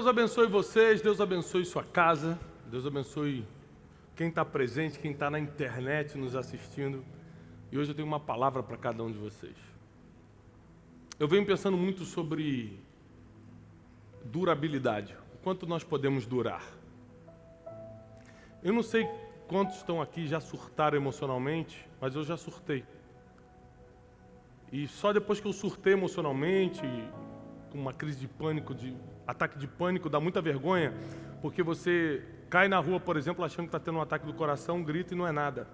Deus abençoe vocês, Deus abençoe sua casa, Deus abençoe quem está presente, quem está na internet nos assistindo. E hoje eu tenho uma palavra para cada um de vocês. Eu venho pensando muito sobre durabilidade, o quanto nós podemos durar. Eu não sei quantos estão aqui já surtaram emocionalmente, mas eu já surtei. E só depois que eu surtei emocionalmente, com uma crise de pânico, de ataque de pânico, dá muita vergonha, porque você cai na rua, por exemplo, achando que está tendo um ataque do coração, grita e não é nada.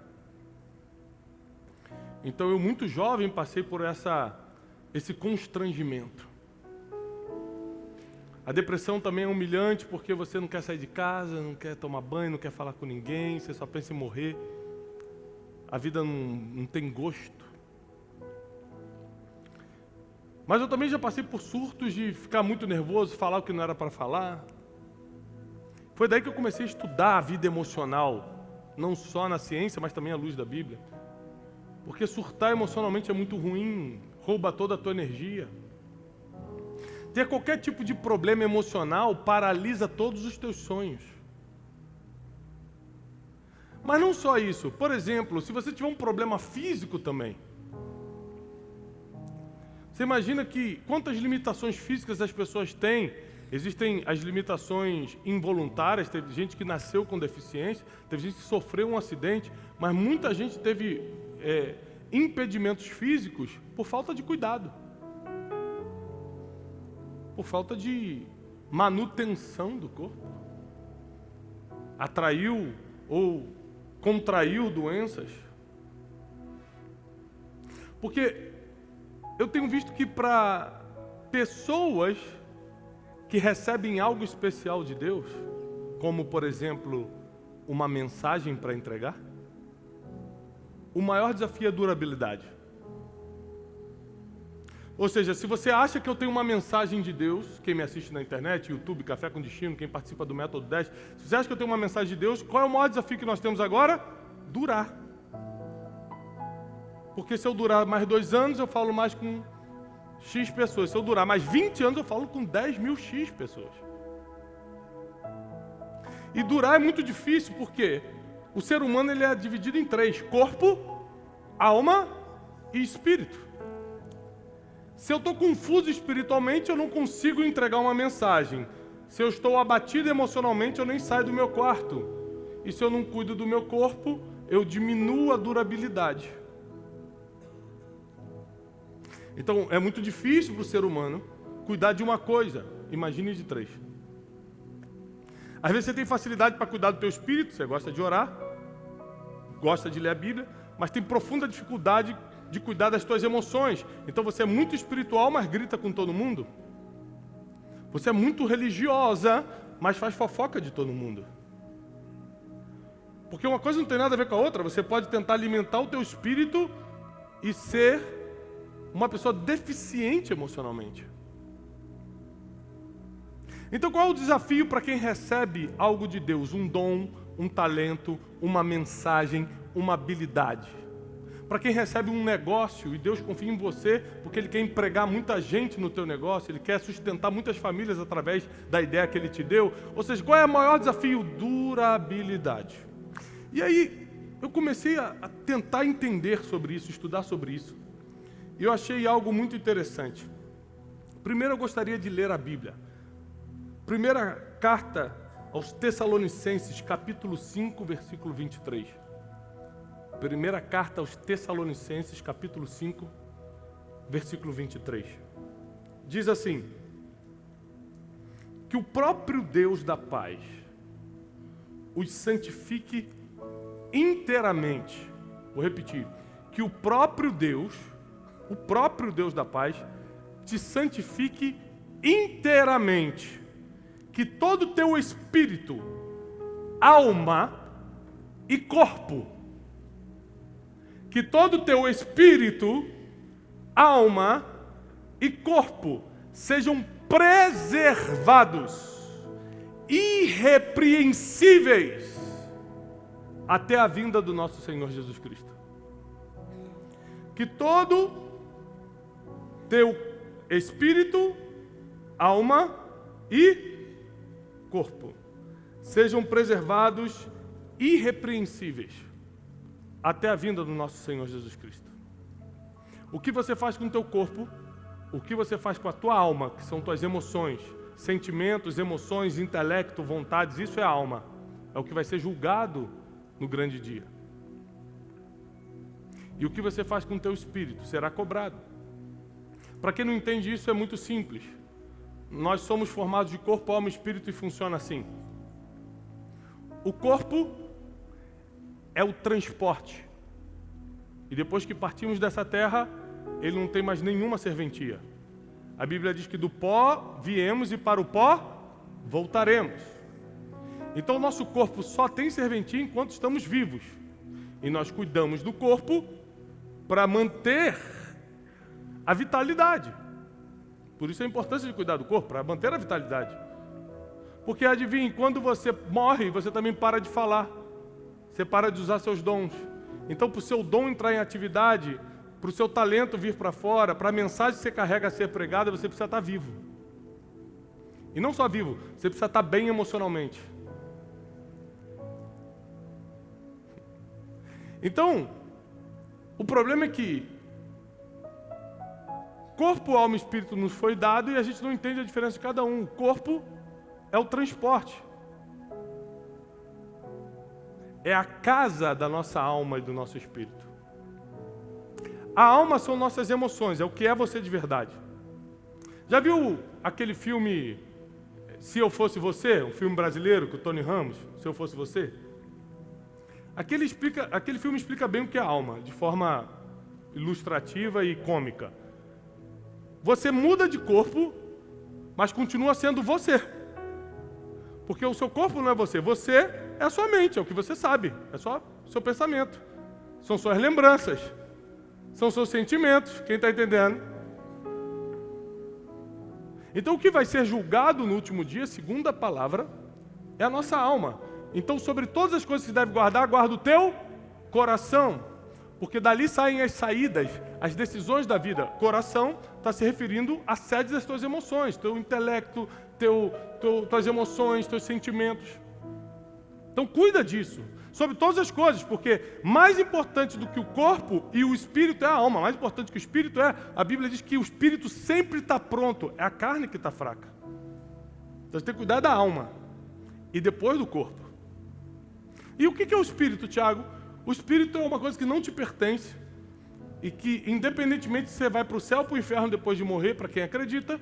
Então eu muito jovem passei por essa esse constrangimento. A depressão também é humilhante porque você não quer sair de casa, não quer tomar banho, não quer falar com ninguém, você só pensa em morrer. A vida não, não tem gosto. Mas eu também já passei por surtos de ficar muito nervoso, falar o que não era para falar. Foi daí que eu comecei a estudar a vida emocional, não só na ciência, mas também à luz da Bíblia. Porque surtar emocionalmente é muito ruim, rouba toda a tua energia. Ter qualquer tipo de problema emocional paralisa todos os teus sonhos. Mas não só isso. Por exemplo, se você tiver um problema físico também, você imagina que quantas limitações físicas as pessoas têm? Existem as limitações involuntárias, teve gente que nasceu com deficiência, teve gente que sofreu um acidente, mas muita gente teve é, impedimentos físicos por falta de cuidado, por falta de manutenção do corpo. Atraiu ou contraiu doenças. Porque eu tenho visto que para pessoas que recebem algo especial de Deus, como por exemplo uma mensagem para entregar, o maior desafio é durabilidade. Ou seja, se você acha que eu tenho uma mensagem de Deus, quem me assiste na internet, YouTube, Café com Destino, quem participa do Método 10, se você acha que eu tenho uma mensagem de Deus, qual é o maior desafio que nós temos agora? Durar. Porque se eu durar mais dois anos, eu falo mais com X pessoas. Se eu durar mais 20 anos, eu falo com 10 mil X pessoas. E durar é muito difícil, porque o ser humano ele é dividido em três: corpo, alma e espírito. Se eu estou confuso espiritualmente, eu não consigo entregar uma mensagem. Se eu estou abatido emocionalmente, eu nem saio do meu quarto. E se eu não cuido do meu corpo, eu diminuo a durabilidade. Então é muito difícil para o ser humano cuidar de uma coisa, imagine de três. Às vezes você tem facilidade para cuidar do teu espírito, você gosta de orar, gosta de ler a Bíblia, mas tem profunda dificuldade de cuidar das tuas emoções. Então você é muito espiritual, mas grita com todo mundo. Você é muito religiosa, mas faz fofoca de todo mundo. Porque uma coisa não tem nada a ver com a outra. Você pode tentar alimentar o teu espírito e ser uma pessoa deficiente emocionalmente. Então, qual é o desafio para quem recebe algo de Deus? Um dom, um talento, uma mensagem, uma habilidade. Para quem recebe um negócio e Deus confia em você, porque Ele quer empregar muita gente no teu negócio, Ele quer sustentar muitas famílias através da ideia que Ele te deu. Ou seja, qual é o maior desafio? Durabilidade. E aí, eu comecei a, a tentar entender sobre isso, estudar sobre isso. E eu achei algo muito interessante. Primeiro eu gostaria de ler a Bíblia. Primeira carta aos Tessalonicenses, capítulo 5, versículo 23. Primeira carta aos Tessalonicenses, capítulo 5, versículo 23. Diz assim: Que o próprio Deus da paz os santifique inteiramente. Vou repetir: que o próprio Deus o próprio Deus da paz, te santifique inteiramente, que todo o teu espírito, alma e corpo, que todo o teu espírito, alma e corpo sejam preservados, irrepreensíveis, até a vinda do nosso Senhor Jesus Cristo. Que todo teu espírito, alma e corpo sejam preservados irrepreensíveis até a vinda do nosso Senhor Jesus Cristo. O que você faz com o teu corpo, o que você faz com a tua alma, que são tuas emoções, sentimentos, emoções, intelecto, vontades, isso é alma. É o que vai ser julgado no grande dia. E o que você faz com o teu espírito será cobrado. Para quem não entende isso, é muito simples. Nós somos formados de corpo, alma e espírito e funciona assim. O corpo é o transporte. E depois que partimos dessa terra, ele não tem mais nenhuma serventia. A Bíblia diz que do pó viemos e para o pó voltaremos. Então o nosso corpo só tem serventia enquanto estamos vivos. E nós cuidamos do corpo para manter a vitalidade. Por isso a importância de cuidar do corpo, para manter a vitalidade. Porque adivinhe, quando você morre, você também para de falar. Você para de usar seus dons. Então, para o seu dom entrar em atividade, para o seu talento vir para fora, para a mensagem que você carrega ser pregada, você precisa estar vivo. E não só vivo, você precisa estar bem emocionalmente. Então, o problema é que corpo, alma e espírito nos foi dado e a gente não entende a diferença de cada um. O corpo é o transporte. É a casa da nossa alma e do nosso espírito. A alma são nossas emoções, é o que é você de verdade. Já viu aquele filme Se Eu Fosse Você, um filme brasileiro com o Tony Ramos, Se Eu Fosse Você? Aquele, explica, aquele filme explica bem o que é alma, de forma ilustrativa e cômica. Você muda de corpo, mas continua sendo você. Porque o seu corpo não é você, você é a sua mente, é o que você sabe, é só o seu pensamento. São suas lembranças, são seus sentimentos, quem está entendendo? Então o que vai ser julgado no último dia, segundo a palavra, é a nossa alma. Então, sobre todas as coisas que deve guardar, guarda o teu coração, porque dali saem as saídas, as decisões da vida. Coração está se referindo à sede das tuas emoções, teu intelecto, teu, teu, tuas emoções, teus sentimentos. Então, cuida disso, sobre todas as coisas, porque mais importante do que o corpo e o espírito é a alma, mais importante que o espírito é, a Bíblia diz que o espírito sempre está pronto, é a carne que está fraca. Então, você tem que cuidar da alma e depois do corpo. E o que é o espírito, Tiago? O espírito é uma coisa que não te pertence e que, independentemente se você vai para o céu ou para o inferno depois de morrer, para quem acredita,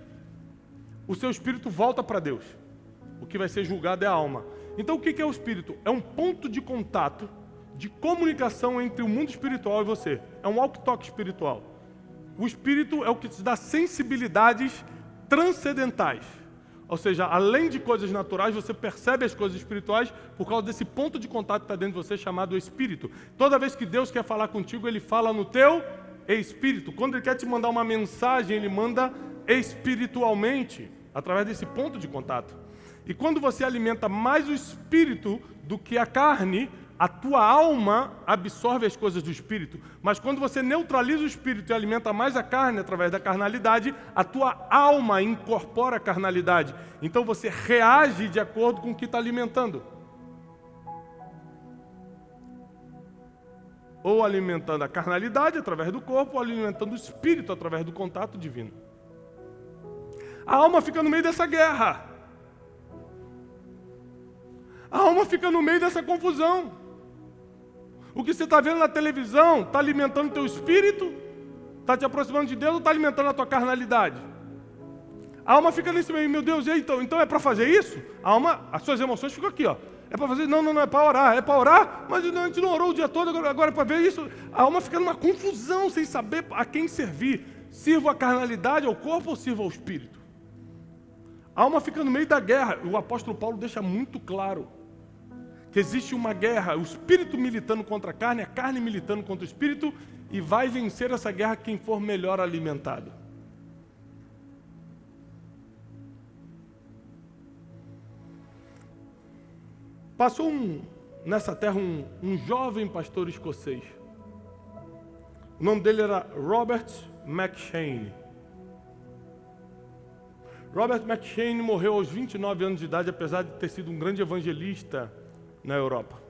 o seu espírito volta para Deus. O que vai ser julgado é a alma. Então, o que é o espírito? É um ponto de contato, de comunicação entre o mundo espiritual e você. É um walk-talk espiritual. O espírito é o que te dá sensibilidades transcendentais. Ou seja, além de coisas naturais, você percebe as coisas espirituais por causa desse ponto de contato que está dentro de você chamado espírito. Toda vez que Deus quer falar contigo, Ele fala no teu espírito. Quando Ele quer te mandar uma mensagem, Ele manda espiritualmente, através desse ponto de contato. E quando você alimenta mais o espírito do que a carne, a tua alma absorve as coisas do espírito, mas quando você neutraliza o espírito e alimenta mais a carne através da carnalidade, a tua alma incorpora a carnalidade. Então você reage de acordo com o que está alimentando. Ou alimentando a carnalidade através do corpo, ou alimentando o espírito através do contato divino. A alma fica no meio dessa guerra. A alma fica no meio dessa confusão. O que você está vendo na televisão está alimentando teu espírito? Está te aproximando de Deus ou está alimentando a tua carnalidade? A alma fica nesse meio, meu Deus, então, então é para fazer isso? A alma, as suas emoções ficam aqui, ó. É para fazer, não, não, não é para orar, é para orar, mas a gente não orou o dia todo, agora, agora é para ver isso. A alma fica numa confusão, sem saber a quem servir. Sirvo a carnalidade ao corpo ou sirvo ao espírito? A alma fica no meio da guerra. O apóstolo Paulo deixa muito claro que existe uma guerra, o espírito militando contra a carne, a carne militando contra o espírito, e vai vencer essa guerra quem for melhor alimentado. Passou um, nessa terra um, um jovem pastor escocês. O nome dele era Robert McShane. Robert McShane morreu aos 29 anos de idade, apesar de ter sido um grande evangelista na Europa.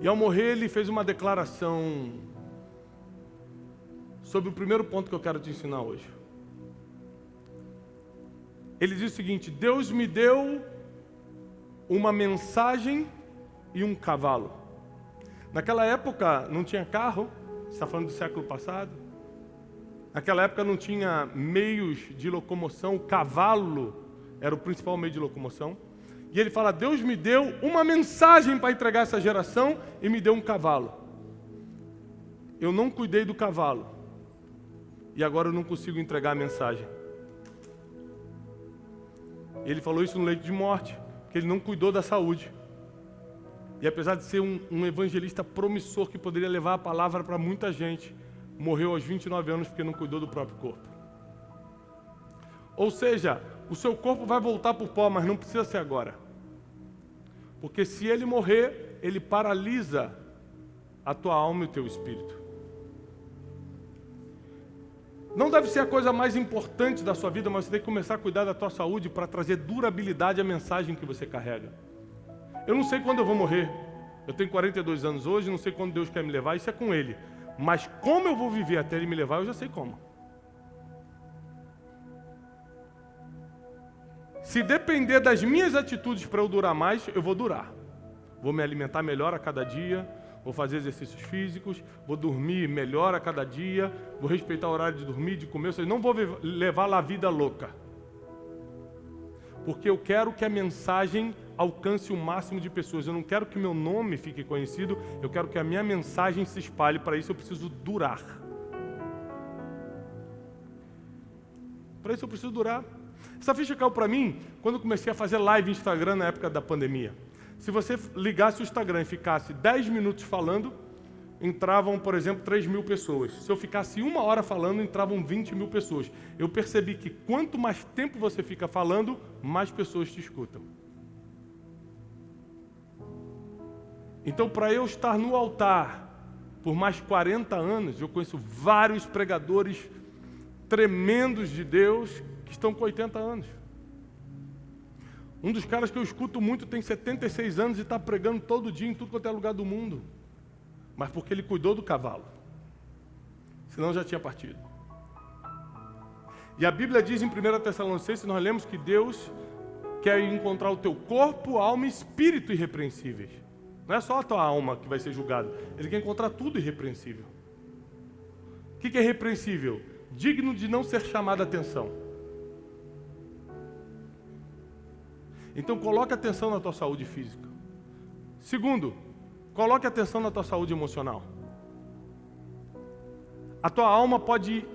E ao morrer, ele fez uma declaração sobre o primeiro ponto que eu quero te ensinar hoje. Ele diz o seguinte: Deus me deu uma mensagem e um cavalo. Naquela época não tinha carro, está falando do século passado. Naquela época não tinha meios de locomoção, o cavalo era o principal meio de locomoção. E ele fala: Deus me deu uma mensagem para entregar essa geração e me deu um cavalo. Eu não cuidei do cavalo. E agora eu não consigo entregar a mensagem. Ele falou isso no leito de morte, que ele não cuidou da saúde. E apesar de ser um, um evangelista promissor que poderia levar a palavra para muita gente, morreu aos 29 anos porque não cuidou do próprio corpo. Ou seja, o seu corpo vai voltar para o pó, mas não precisa ser agora. Porque se ele morrer, ele paralisa a tua alma e o teu espírito. Não deve ser a coisa mais importante da sua vida, mas você tem que começar a cuidar da tua saúde para trazer durabilidade à mensagem que você carrega. Eu não sei quando eu vou morrer. Eu tenho 42 anos hoje, não sei quando Deus quer me levar, isso é com Ele. Mas como eu vou viver até ele me levar, eu já sei como. Se depender das minhas atitudes para eu durar mais, eu vou durar. Vou me alimentar melhor a cada dia, vou fazer exercícios físicos, vou dormir melhor a cada dia, vou respeitar o horário de dormir, de comer, ou seja, não vou levar a vida louca. Porque eu quero que a mensagem alcance o máximo de pessoas. Eu não quero que meu nome fique conhecido, eu quero que a minha mensagem se espalhe. Para isso eu preciso durar. Para isso eu preciso durar. Essa ficha caiu para mim quando eu comecei a fazer live Instagram na época da pandemia. Se você ligasse o Instagram e ficasse 10 minutos falando, entravam, por exemplo, 3 mil pessoas. Se eu ficasse uma hora falando, entravam 20 mil pessoas. Eu percebi que quanto mais tempo você fica falando, mais pessoas te escutam. Então, para eu estar no altar por mais 40 anos, eu conheço vários pregadores tremendos de Deus que estão com 80 anos. Um dos caras que eu escuto muito tem 76 anos e está pregando todo dia em tudo quanto é lugar do mundo. Mas porque ele cuidou do cavalo. Senão já tinha partido. E a Bíblia diz em 1 Tessalonicenses, nós lemos que Deus quer encontrar o teu corpo, alma e espírito irrepreensíveis. Não é só a tua alma que vai ser julgada. Ele quer encontrar tudo irrepreensível. O que é irrepreensível? Digno de não ser chamado a atenção. Então coloque atenção na tua saúde física. Segundo, coloque atenção na tua saúde emocional. A tua alma pode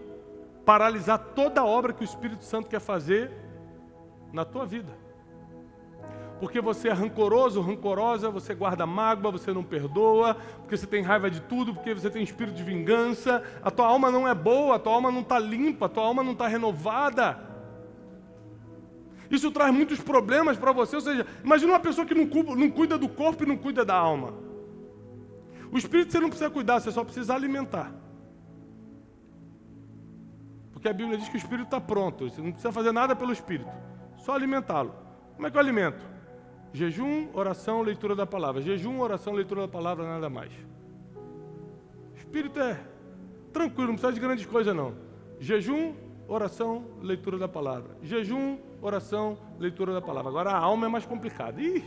paralisar toda a obra que o Espírito Santo quer fazer na tua vida porque você é rancoroso, rancorosa, você guarda mágoa, você não perdoa, porque você tem raiva de tudo, porque você tem espírito de vingança, a tua alma não é boa, a tua alma não está limpa, a tua alma não está renovada. Isso traz muitos problemas para você, ou seja, imagina uma pessoa que não, cuida do corpo e não cuida da alma. O espírito você não precisa cuidar, você só precisa alimentar. Porque a Bíblia diz que o espírito está pronto, você não precisa fazer nada pelo espírito, só alimentá-lo. Como é que eu alimento? Jejum, oração, leitura da palavra. Jejum, oração, leitura da palavra, nada mais. O espírito é tranquilo, não precisa de grandes coisas não. Jejum, oração, leitura da palavra. Jejum, oração, leitura da palavra. Agora a alma é mais complicada. Ih,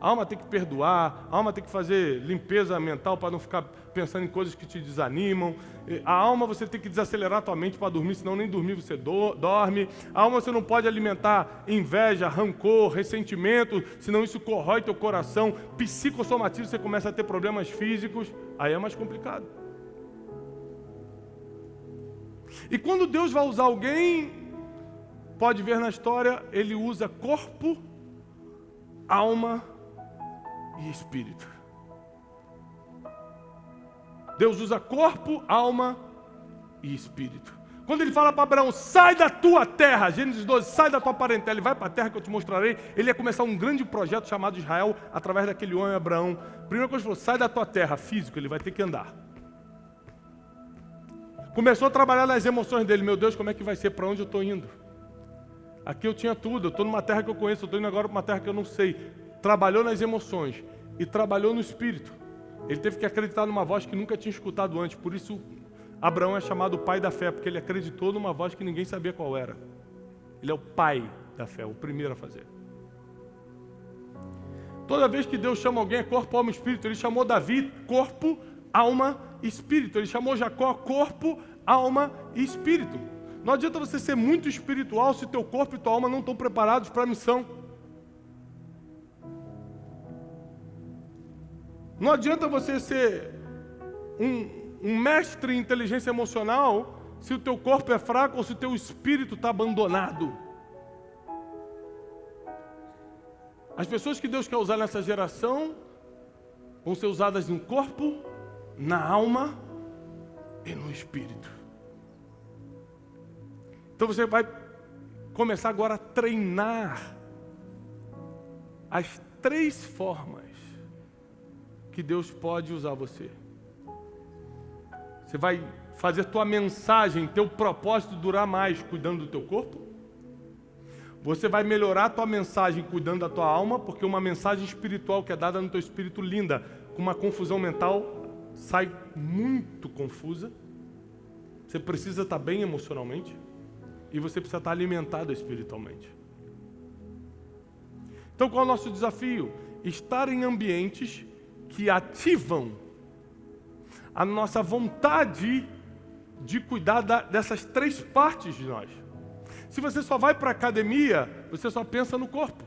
a alma tem que perdoar, a alma tem que fazer limpeza mental para não ficar pensando em coisas que te desanimam. A alma você tem que desacelerar a tua mente para dormir, senão nem dormir você do, dorme. A alma você não pode alimentar inveja, rancor, ressentimento, senão isso corrói teu coração, psicossomatiza, você começa a ter problemas físicos, aí é mais complicado. E quando Deus vai usar alguém, pode ver na história, ele usa corpo, alma e espírito. Deus usa corpo, alma e espírito. Quando ele fala para Abraão, sai da tua terra, Gênesis 12, sai da tua parentela e vai para a terra que eu te mostrarei, ele ia começar um grande projeto chamado Israel através daquele homem Abraão. Primeira coisa que ele falou, sai da tua terra, físico, ele vai ter que andar. Começou a trabalhar nas emoções dele. Meu Deus, como é que vai ser? Para onde eu estou indo? Aqui eu tinha tudo. Eu estou numa terra que eu conheço. Estou indo agora para uma terra que eu não sei. Trabalhou nas emoções e trabalhou no espírito. Ele teve que acreditar numa voz que nunca tinha escutado antes. Por isso, Abraão é chamado pai da fé, porque ele acreditou numa voz que ninguém sabia qual era. Ele é o pai da fé, o primeiro a fazer. Toda vez que Deus chama alguém é corpo, alma e espírito. Ele chamou Davi corpo, alma e espírito. Ele chamou Jacó corpo, alma e espírito. Não adianta você ser muito espiritual se teu corpo e tua alma não estão preparados para a missão. Não adianta você ser um, um mestre em inteligência emocional se o teu corpo é fraco ou se o teu espírito está abandonado. As pessoas que Deus quer usar nessa geração vão ser usadas no corpo, na alma e no espírito. Então você vai começar agora a treinar as três formas que Deus pode usar você. Você vai fazer tua mensagem, teu propósito durar mais cuidando do teu corpo? Você vai melhorar tua mensagem cuidando da tua alma, porque uma mensagem espiritual que é dada no teu espírito linda, com uma confusão mental, sai muito confusa. Você precisa estar bem emocionalmente e você precisa estar alimentado espiritualmente. Então, qual é o nosso desafio? Estar em ambientes que ativam a nossa vontade de cuidar da, dessas três partes de nós. Se você só vai para a academia, você só pensa no corpo.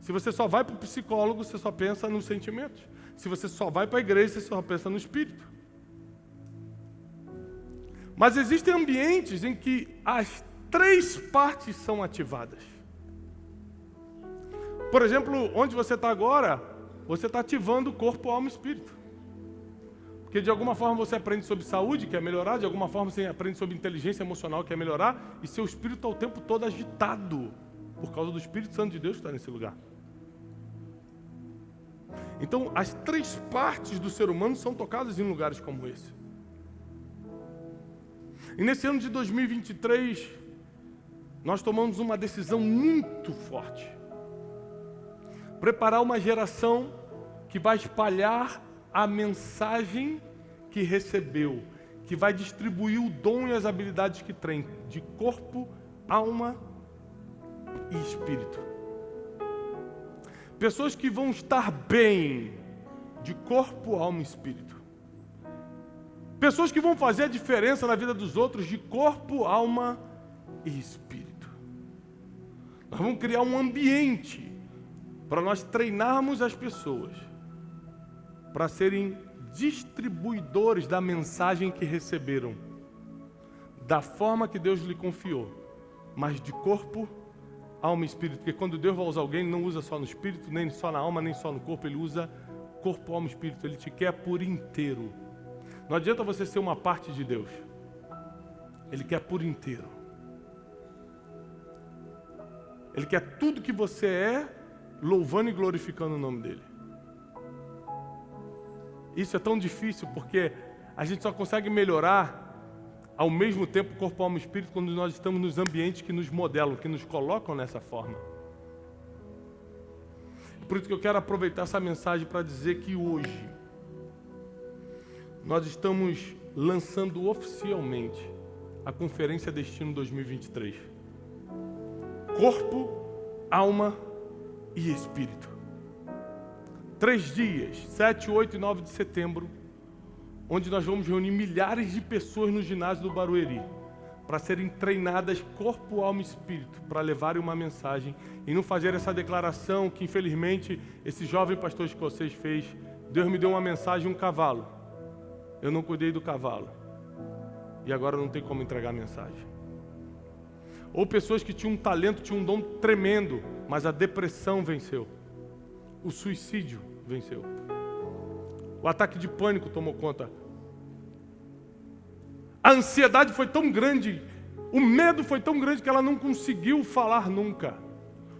Se você só vai para o psicólogo, você só pensa nos sentimentos. Se você só vai para a igreja, você só pensa no espírito. Mas existem ambientes em que as três partes são ativadas. Por exemplo, onde você está agora, você está ativando o corpo, alma e espírito. Porque de alguma forma você aprende sobre saúde, quer melhorar, de alguma forma você aprende sobre inteligência emocional, quer melhorar, e seu espírito está o tempo todo agitado, por causa do Espírito Santo de Deus que está nesse lugar. Então, as três partes do ser humano são tocadas em lugares como esse. E nesse ano de 2023, nós tomamos uma decisão muito forte. Preparar uma geração que vai espalhar a mensagem que recebeu, que vai distribuir o dom e as habilidades que tem de corpo, alma e espírito. Pessoas que vão estar bem de corpo, alma e espírito. Pessoas que vão fazer a diferença na vida dos outros de corpo, alma e espírito. Nós vamos criar um ambiente para nós treinarmos as pessoas para serem distribuidores da mensagem que receberam, da forma que Deus lhe confiou, mas de corpo, alma e espírito. Porque quando Deus vai usar alguém, Ele não usa só no espírito, nem só na alma, nem só no corpo, Ele usa corpo, alma e espírito. Ele te quer por inteiro. Não adianta você ser uma parte de Deus, Ele quer por inteiro. Ele quer tudo que você é, louvando e glorificando o nome dEle. Isso é tão difícil porque a gente só consegue melhorar ao mesmo tempo corpo, alma e espírito quando nós estamos nos ambientes que nos modelam, que nos colocam nessa forma. Por isso que eu quero aproveitar essa mensagem para dizer que hoje nós estamos lançando oficialmente a Conferência Destino 2023. Corpo, alma e espírito. Três dias, 7, 8 e 9 de setembro, onde nós vamos reunir milhares de pessoas no ginásio do Barueri para serem treinadas corpo, alma e espírito, para levarem uma mensagem e não fazer essa declaração que infelizmente esse jovem pastor escocês fez. Deus me deu uma mensagem, um cavalo. Eu não cuidei do cavalo. E agora não tem como entregar a mensagem. Ou pessoas que tinham um talento, tinham um dom tremendo, mas a depressão venceu. O suicídio venceu. O ataque de pânico tomou conta. A ansiedade foi tão grande, o medo foi tão grande que ela não conseguiu falar nunca.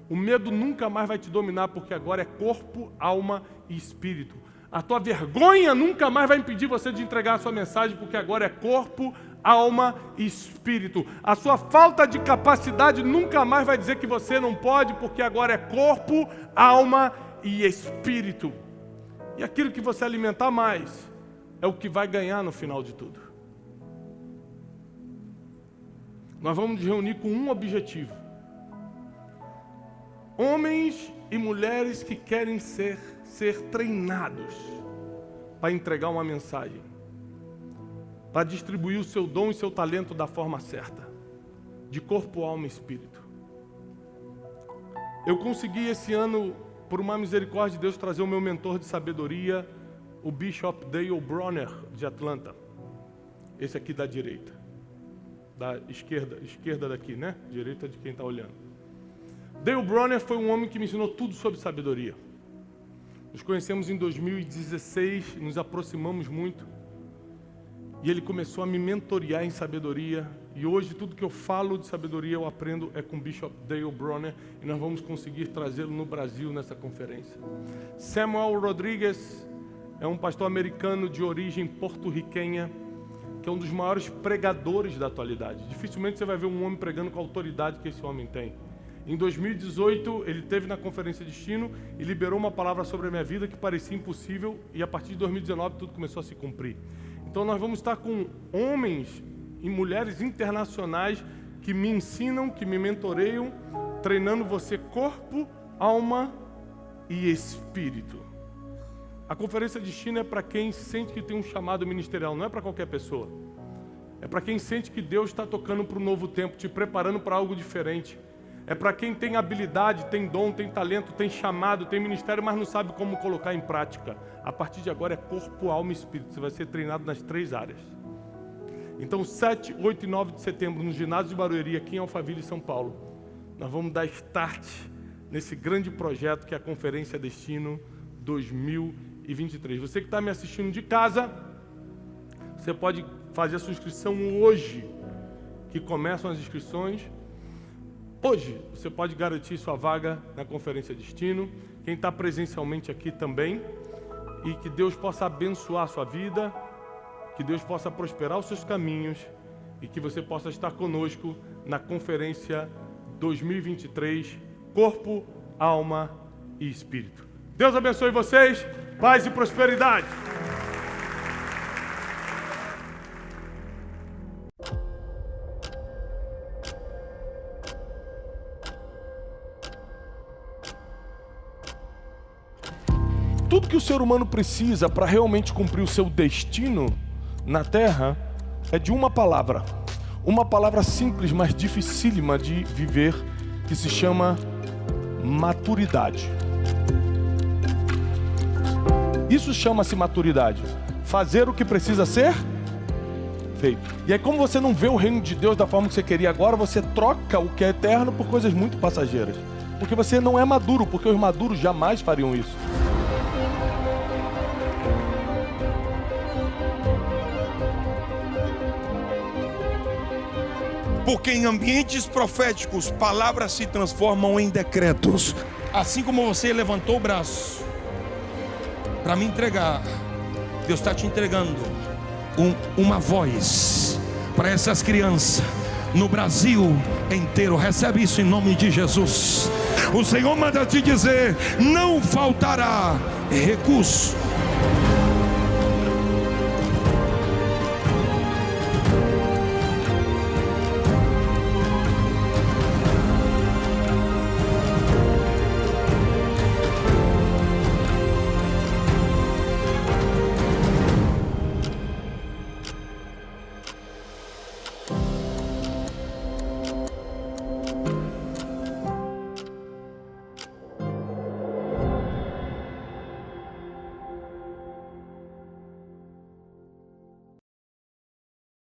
O medo nunca mais vai te dominar, porque agora é corpo, alma e espírito. A tua vergonha nunca mais vai impedir você de entregar a sua mensagem, porque agora é corpo, alma e espírito. A sua falta de capacidade nunca mais vai dizer que você não pode, porque agora é corpo, alma e espírito. E aquilo que você alimentar mais é o que vai ganhar no final de tudo. Nós vamos nos reunir com um objetivo: homens e mulheres que querem ser ser treinados para entregar uma mensagem, para distribuir o seu dom e seu talento da forma certa, de corpo, alma e espírito. Eu consegui esse ano, por uma misericórdia de Deus, trazer o meu mentor de sabedoria, o Bishop Dale Bronner, de Atlanta. Esse aqui da direita. Da esquerda, esquerda daqui, né? Direita de quem está olhando. Dale Bronner foi um homem que me ensinou tudo sobre sabedoria. Nos conhecemos em 2016, nos aproximamos muito. E ele começou a me mentorear em sabedoria. E hoje tudo que eu falo de sabedoria eu aprendo é com Bishop Dale Bronner. E nós vamos conseguir trazê-lo no Brasil nessa conferência. Samuel Rodrigues é um pastor americano de origem porto-riquenha, que é um dos maiores pregadores da atualidade. Dificilmente você vai ver um homem pregando com a autoridade que esse homem tem. Em 2018, ele teve na conferência Destino e liberou uma palavra sobre a minha vida que parecia impossível, e a partir de 2019 tudo começou a se cumprir. Então nós vamos estar com homens e mulheres internacionais que me ensinam, que me mentoreiam, treinando você corpo, alma e espírito. A conferência Destino é para quem sente que tem um chamado ministerial, não é para qualquer pessoa. É para quem sente que Deus está tocando para um novo tempo, te preparando para algo diferente. É para quem tem habilidade, tem dom, tem talento, tem chamado, tem ministério, mas não sabe como colocar em prática. A partir de agora é corpo, alma e espírito. Você vai ser treinado nas três áreas. Então, 7, 8 e 9 de setembro, no ginásio de Barueri, aqui em Alphaville, São Paulo, nós vamos dar start nesse grande projeto que é a Conferência Destino 2023. Você que está me assistindo de casa, você pode fazer a sua inscrição hoje, que começam as inscrições. Hoje você pode garantir sua vaga na Conferência Destino. Quem está presencialmente aqui também. E que Deus possa abençoar a sua vida, que Deus possa prosperar os seus caminhos e que você possa estar conosco na Conferência 2023 Corpo, Alma e Espírito. Deus abençoe vocês, paz e prosperidade. Ser humano precisa para realmente cumprir o seu destino na terra é de uma palavra. Uma palavra simples, mas dificílima de viver, que se chama maturidade. Isso chama-se maturidade. Fazer o que precisa ser feito. E aí, como você não vê o reino de Deus da forma que você queria agora, você troca o que é eterno por coisas muito passageiras. Porque você não é maduro, porque os maduros jamais fariam isso. Porque em ambientes proféticos, palavras se transformam em decretos. Assim como você levantou o braço para me entregar, Deus está te entregando um, uma voz para essas crianças no Brasil inteiro. Recebe isso em nome de Jesus. O Senhor manda te dizer: não faltará recurso